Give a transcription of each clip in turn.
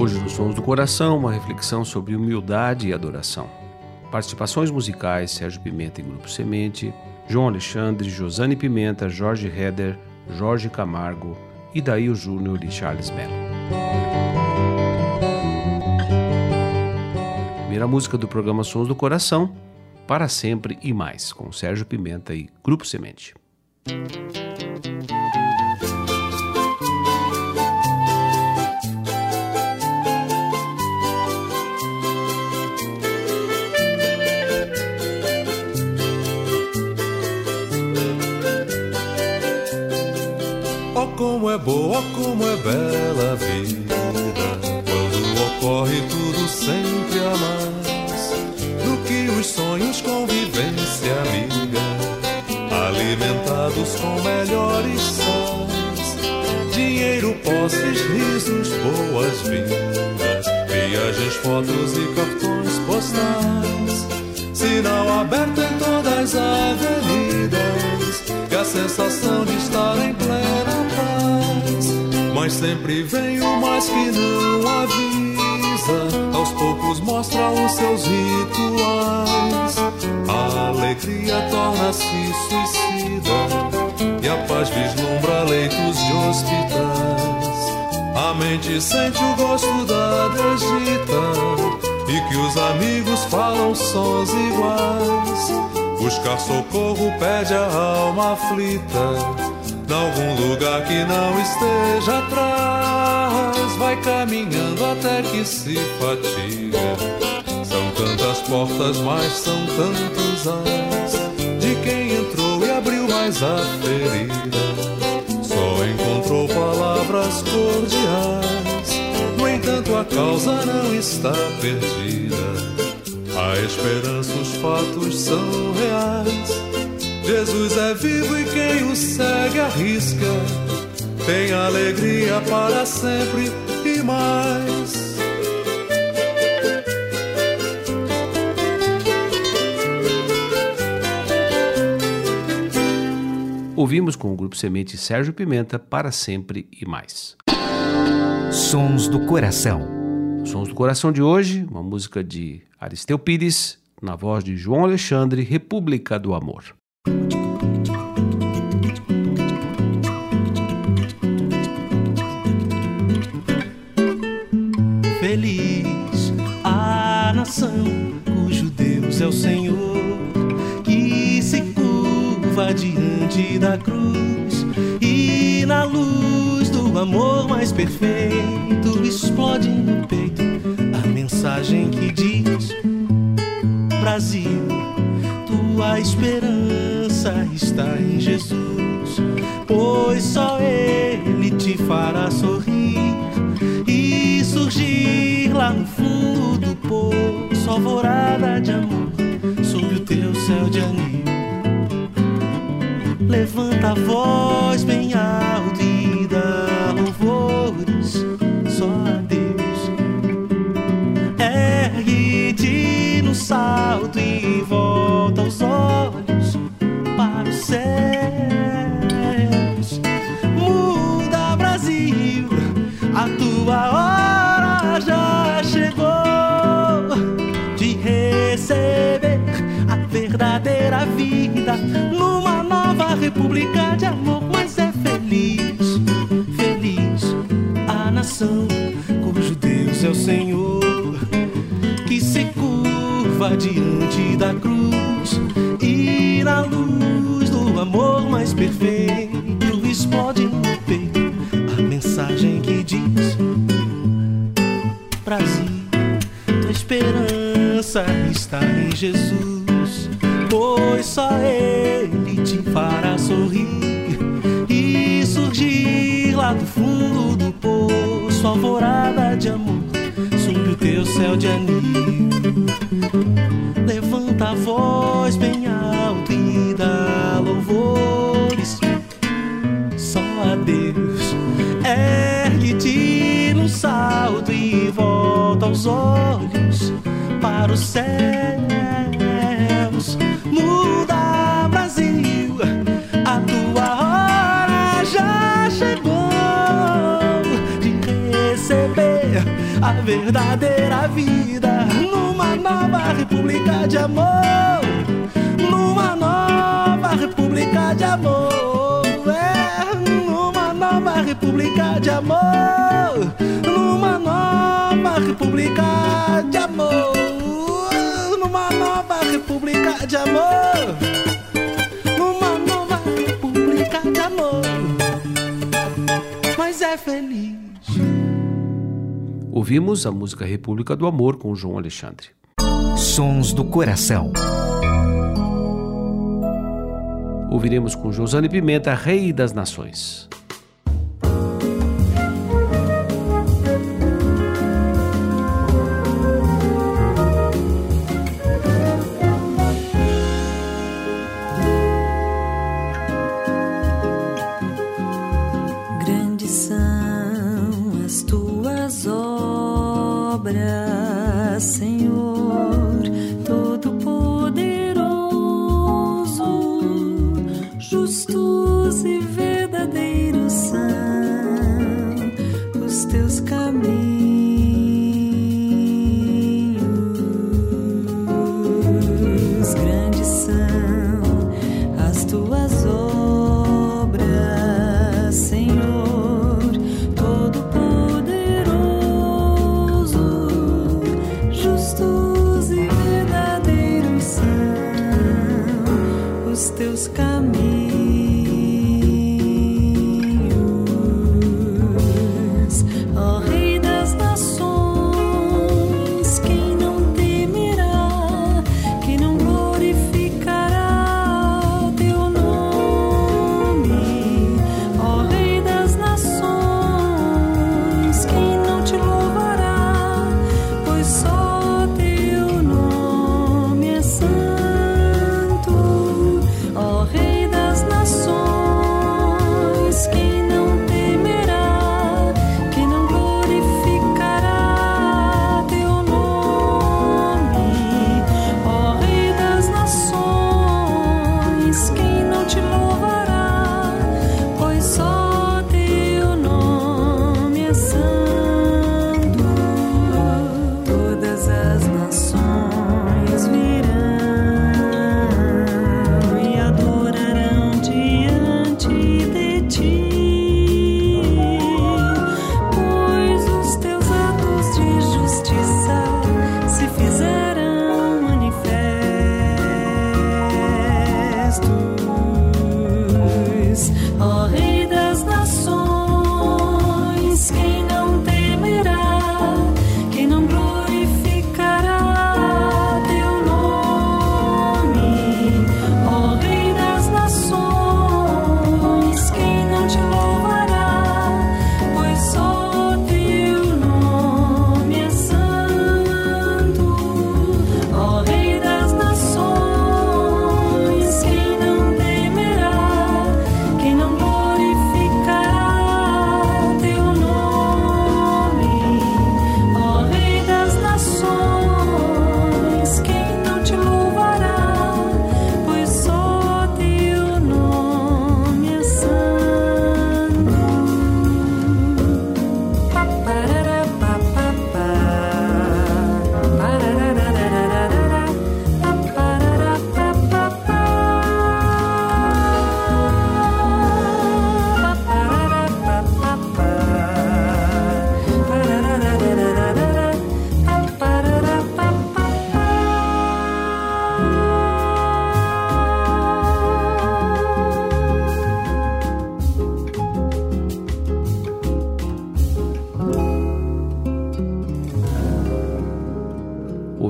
Hoje nos Sons do Coração, uma reflexão sobre humildade e adoração. Participações musicais: Sérgio Pimenta e Grupo Semente, João Alexandre, Josane Pimenta, Jorge Heder, Jorge Camargo, Idail Júnior e Charles Mello. Primeira música do programa Sons do Coração, Para Sempre e Mais, com Sérgio Pimenta e Grupo Semente. Com melhores sais Dinheiro, posses, risos, boas-vindas Viagens, fotos e cartões postais Sinal aberto em todas as avenidas E a sensação de estar em plena mas sempre vem o mais que não avisa. Aos poucos mostra os seus rituais. A alegria torna-se suicida. A paz vislumbra leitos de hospitais. A mente sente o gosto da desdita. E que os amigos falam sons iguais. Buscar socorro pede a alma aflita algum lugar que não esteja atrás. Vai caminhando até que se fatiga. São tantas portas, mas são tantos ais. Abriu mais a ferida. Só encontrou palavras cordiais. No entanto, a causa não está perdida. A esperança, os fatos são reais. Jesus é vivo e quem o segue arrisca. Tem alegria para sempre e mais. Ouvimos com o grupo Semente Sérgio Pimenta para sempre e mais. Sons do Coração. Sons do Coração de hoje, uma música de Aristeu Pires, na voz de João Alexandre, República do Amor. Perfeito explode no peito a mensagem que diz: Brasil, tua esperança está em Jesus, pois só Ele te fará sorrir e surgir lá no fundo do poço, alvorada de amor sobre o teu céu de anil. Levanta a voz bem república de amor, mas é feliz, feliz a nação cujo Deus é o Senhor, que se curva diante da cruz e na luz do amor mais perfeito explode no peito a mensagem que diz: Brasil, tua esperança está em Jesus, pois só Ele te fará sorrir e surgir lá do fundo do poço, alvorada de amor, sob o teu céu de anil. Levanta a voz bem alto e dá louvores só a Deus. Ergue-te num salto e volta os olhos para os céus. Verdadeira vida numa nova república de amor. Numa nova república de amor. É, numa nova república de amor. Numa nova república de amor. Numa nova república de amor. Numa nova república de amor. Mas é feliz. Ouvimos a música República do Amor com João Alexandre. Sons do coração. Ouviremos com Josane Pimenta, Rei das Nações. Obras, Senhor,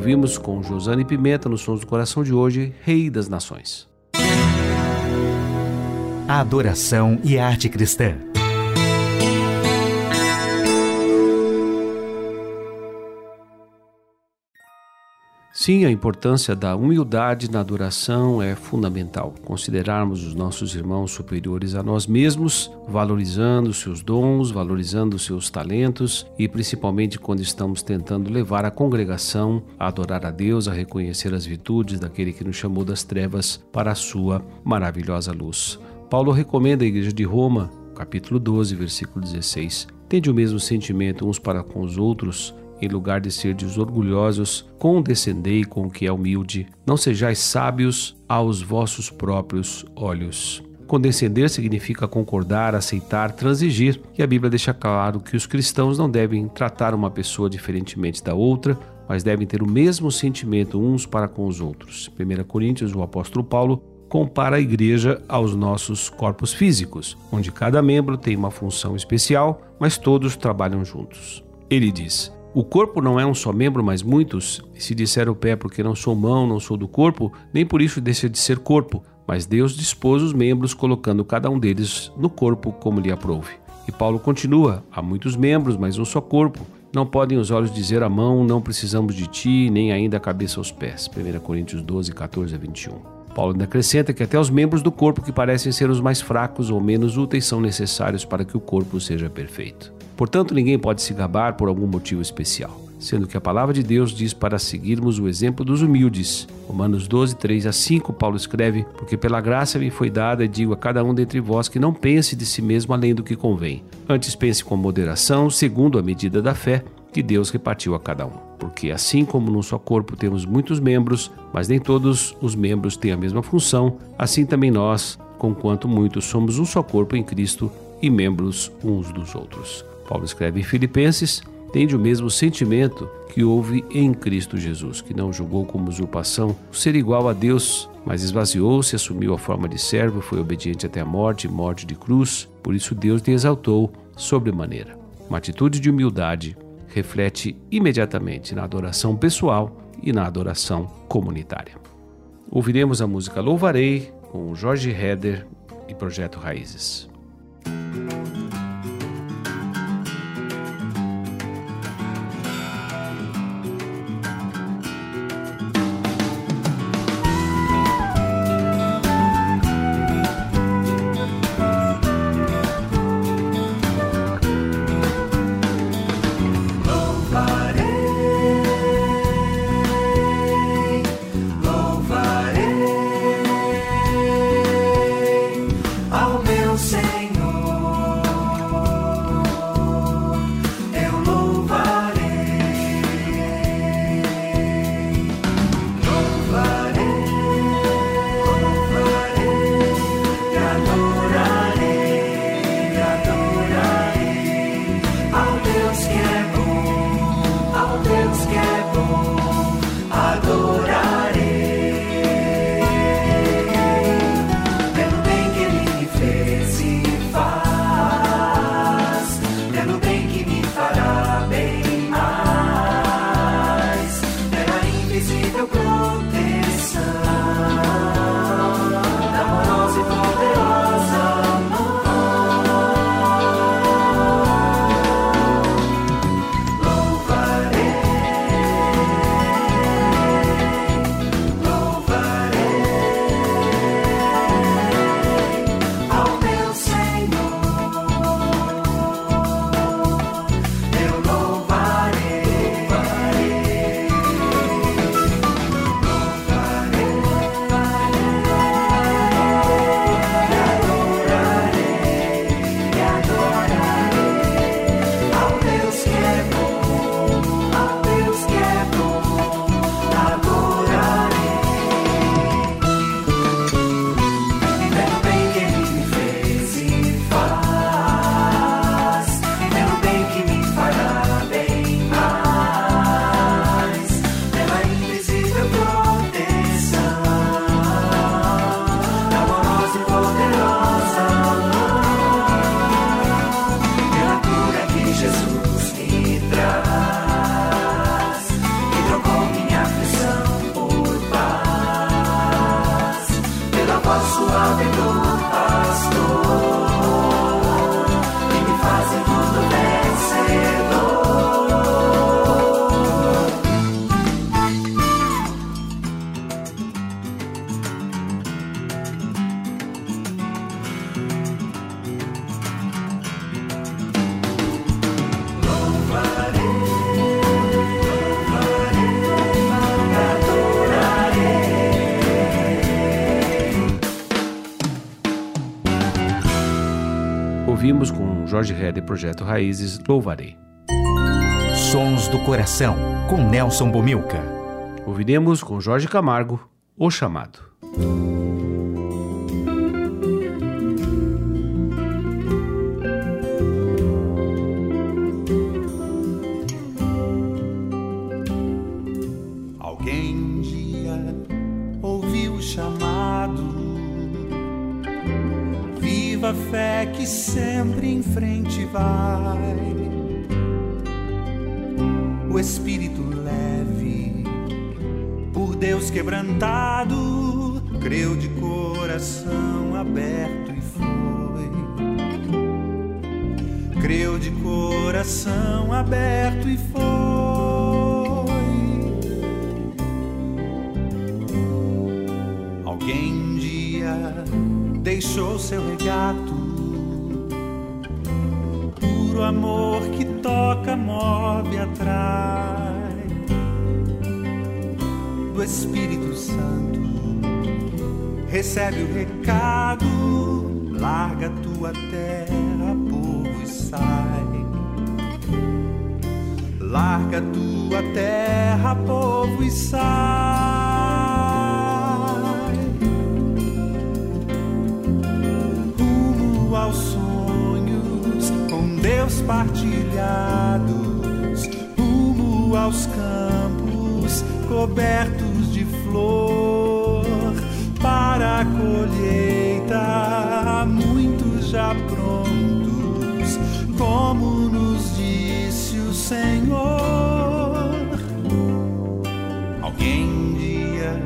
Ouvimos com Josane Pimenta nos Sons do Coração de hoje, Rei das Nações. A adoração e a arte cristã. Sim, a importância da humildade na adoração é fundamental. Considerarmos os nossos irmãos superiores a nós mesmos, valorizando seus dons, valorizando seus talentos e principalmente quando estamos tentando levar a congregação a adorar a Deus, a reconhecer as virtudes daquele que nos chamou das trevas para a sua maravilhosa luz. Paulo recomenda à igreja de Roma, capítulo 12, versículo 16: Tende o mesmo sentimento uns para com os outros em lugar de serdes orgulhosos, condescendei com o que é humilde. Não sejais sábios aos vossos próprios olhos. Condescender significa concordar, aceitar, transigir, e a Bíblia deixa claro que os cristãos não devem tratar uma pessoa diferentemente da outra, mas devem ter o mesmo sentimento uns para com os outros. 1 Coríntios, o apóstolo Paulo compara a igreja aos nossos corpos físicos, onde cada membro tem uma função especial, mas todos trabalham juntos. Ele diz: o corpo não é um só membro, mas muitos. Se disser o pé, porque não sou mão, não sou do corpo, nem por isso deixa de ser corpo. Mas Deus dispôs os membros, colocando cada um deles no corpo como lhe aprouve. E Paulo continua: há muitos membros, mas um só corpo. Não podem os olhos dizer à mão, não precisamos de ti, nem ainda a cabeça aos pés. 1 Coríntios 12, 14 a 21. Paulo ainda acrescenta que até os membros do corpo que parecem ser os mais fracos ou menos úteis são necessários para que o corpo seja perfeito. Portanto, ninguém pode se gabar por algum motivo especial, sendo que a palavra de Deus diz para seguirmos o exemplo dos humildes. Romanos 12, 3 a 5, Paulo escreve: Porque pela graça me foi dada, e digo a cada um dentre vós que não pense de si mesmo além do que convém. Antes pense com moderação, segundo a medida da fé que Deus repartiu a cada um. Porque assim como num só corpo temos muitos membros, mas nem todos os membros têm a mesma função, assim também nós, conquanto muitos, somos um só corpo em Cristo e membros uns dos outros. Paulo escreve em Filipenses: tende o mesmo sentimento que houve em Cristo Jesus, que não julgou como usurpação ser igual a Deus, mas esvaziou-se, assumiu a forma de servo, foi obediente até a morte, morte de cruz. Por isso Deus te exaltou sobremaneira. Uma atitude de humildade reflete imediatamente na adoração pessoal e na adoração comunitária. Ouviremos a música Louvarei com Jorge Heder e Projeto Raízes. Jorge Heder, Projeto Raízes, Louvarei. Sons do Coração, com Nelson Bomilca. Ouviremos com Jorge Camargo, O Chamado. Sempre em frente vai. O espírito leve, por Deus quebrantado, creu de coração aberto e foi. Creu de coração aberto e foi. Alguém um dia deixou seu regato, puro amor que toca, move, atrai do Espírito Santo. Recebe o recado, larga tua terra, povo, e sai. Larga tua terra, povo, e sai. Partilhados, rumo aos campos cobertos de flor para a colheita, muitos já prontos, como nos disse o Senhor. Alguém um dia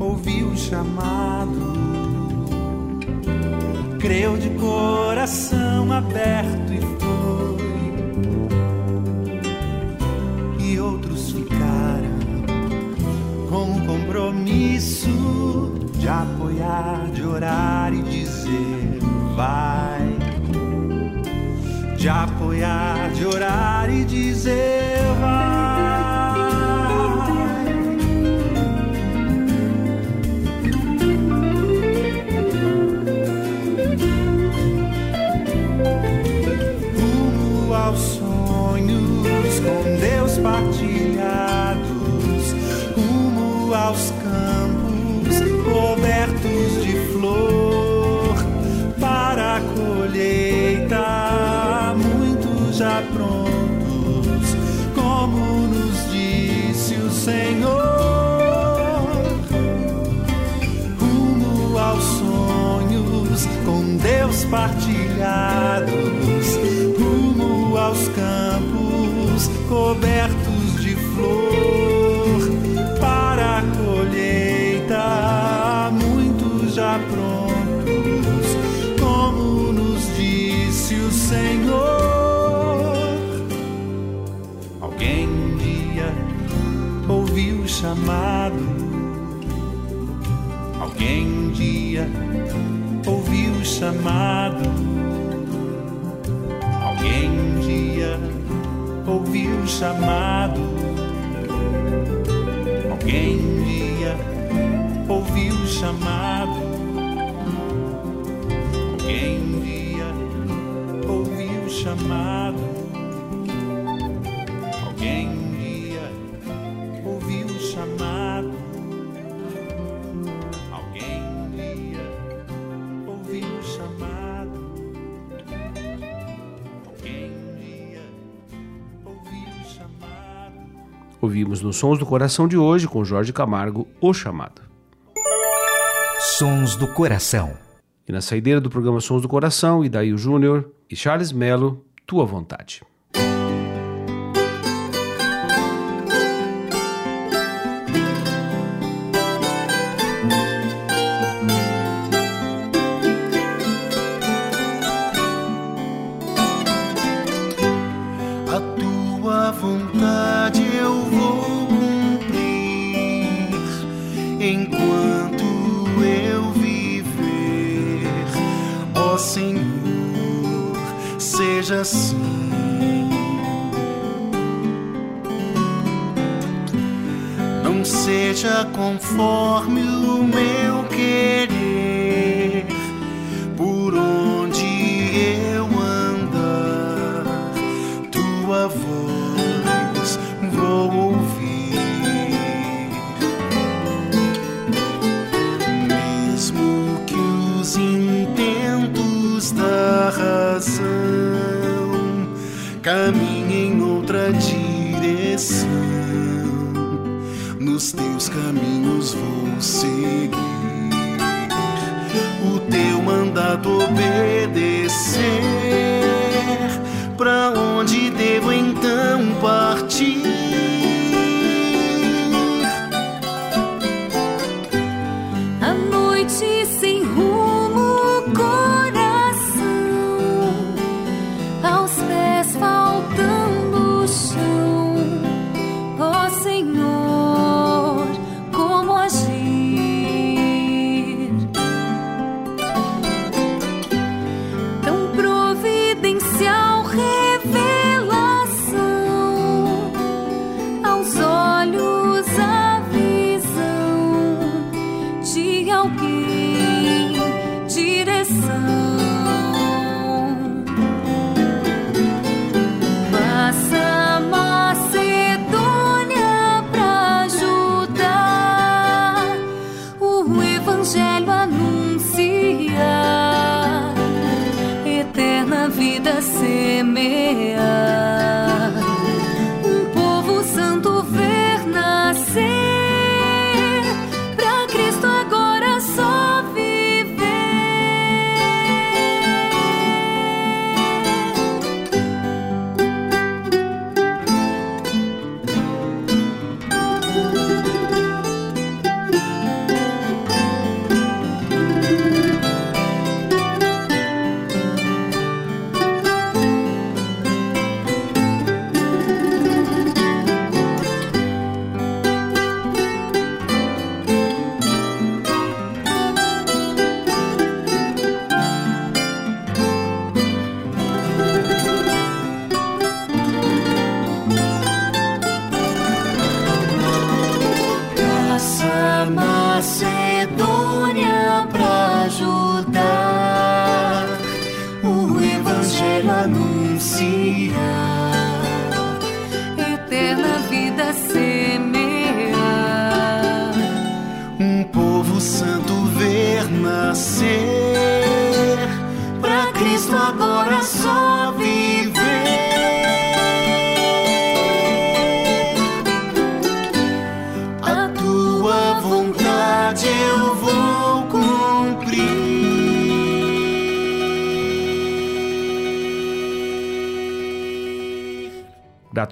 ouviu o chamado, creu de coração aberto compromisso de apoiar, de orar e dizer vai. De apoiar, de orar e dizer vai. Rumo aos sonhos com Deus partilhados, rumo aos Senhor. Rumo aos sonhos com Deus partilhados, rumo aos campos cobertos chamado. Alguém um dia ouviu o chamado. Alguém um dia ouviu o chamado. Alguém um dia ouviu o chamado. Alguém um dia ouviu o chamado. Alguém Nos Sons do Coração de hoje com Jorge Camargo, O Chamado. Sons do Coração. E na saideira do programa Sons do Coração, Idail Júnior e Charles Melo, Tua Vontade. seja conforme o meu querer, por onde eu andar, tua voz. Caminhos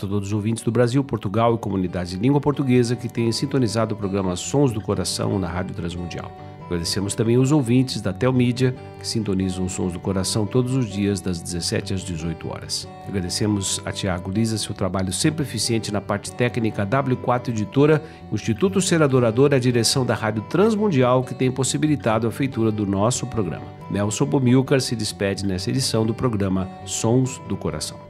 Grato a todos os ouvintes do Brasil, Portugal e comunidades de língua portuguesa que têm sintonizado o programa Sons do Coração na Rádio Transmundial. Agradecemos também os ouvintes da Telmídia, que sintonizam Sons do Coração todos os dias, das 17 às 18 horas. Agradecemos a Tiago Lisa seu trabalho sempre eficiente na parte técnica W4 Editora, o Instituto Ser Adorador e a direção da Rádio Transmundial, que tem possibilitado a feitura do nosso programa. Nelson Bomilcar se despede nessa edição do programa Sons do Coração.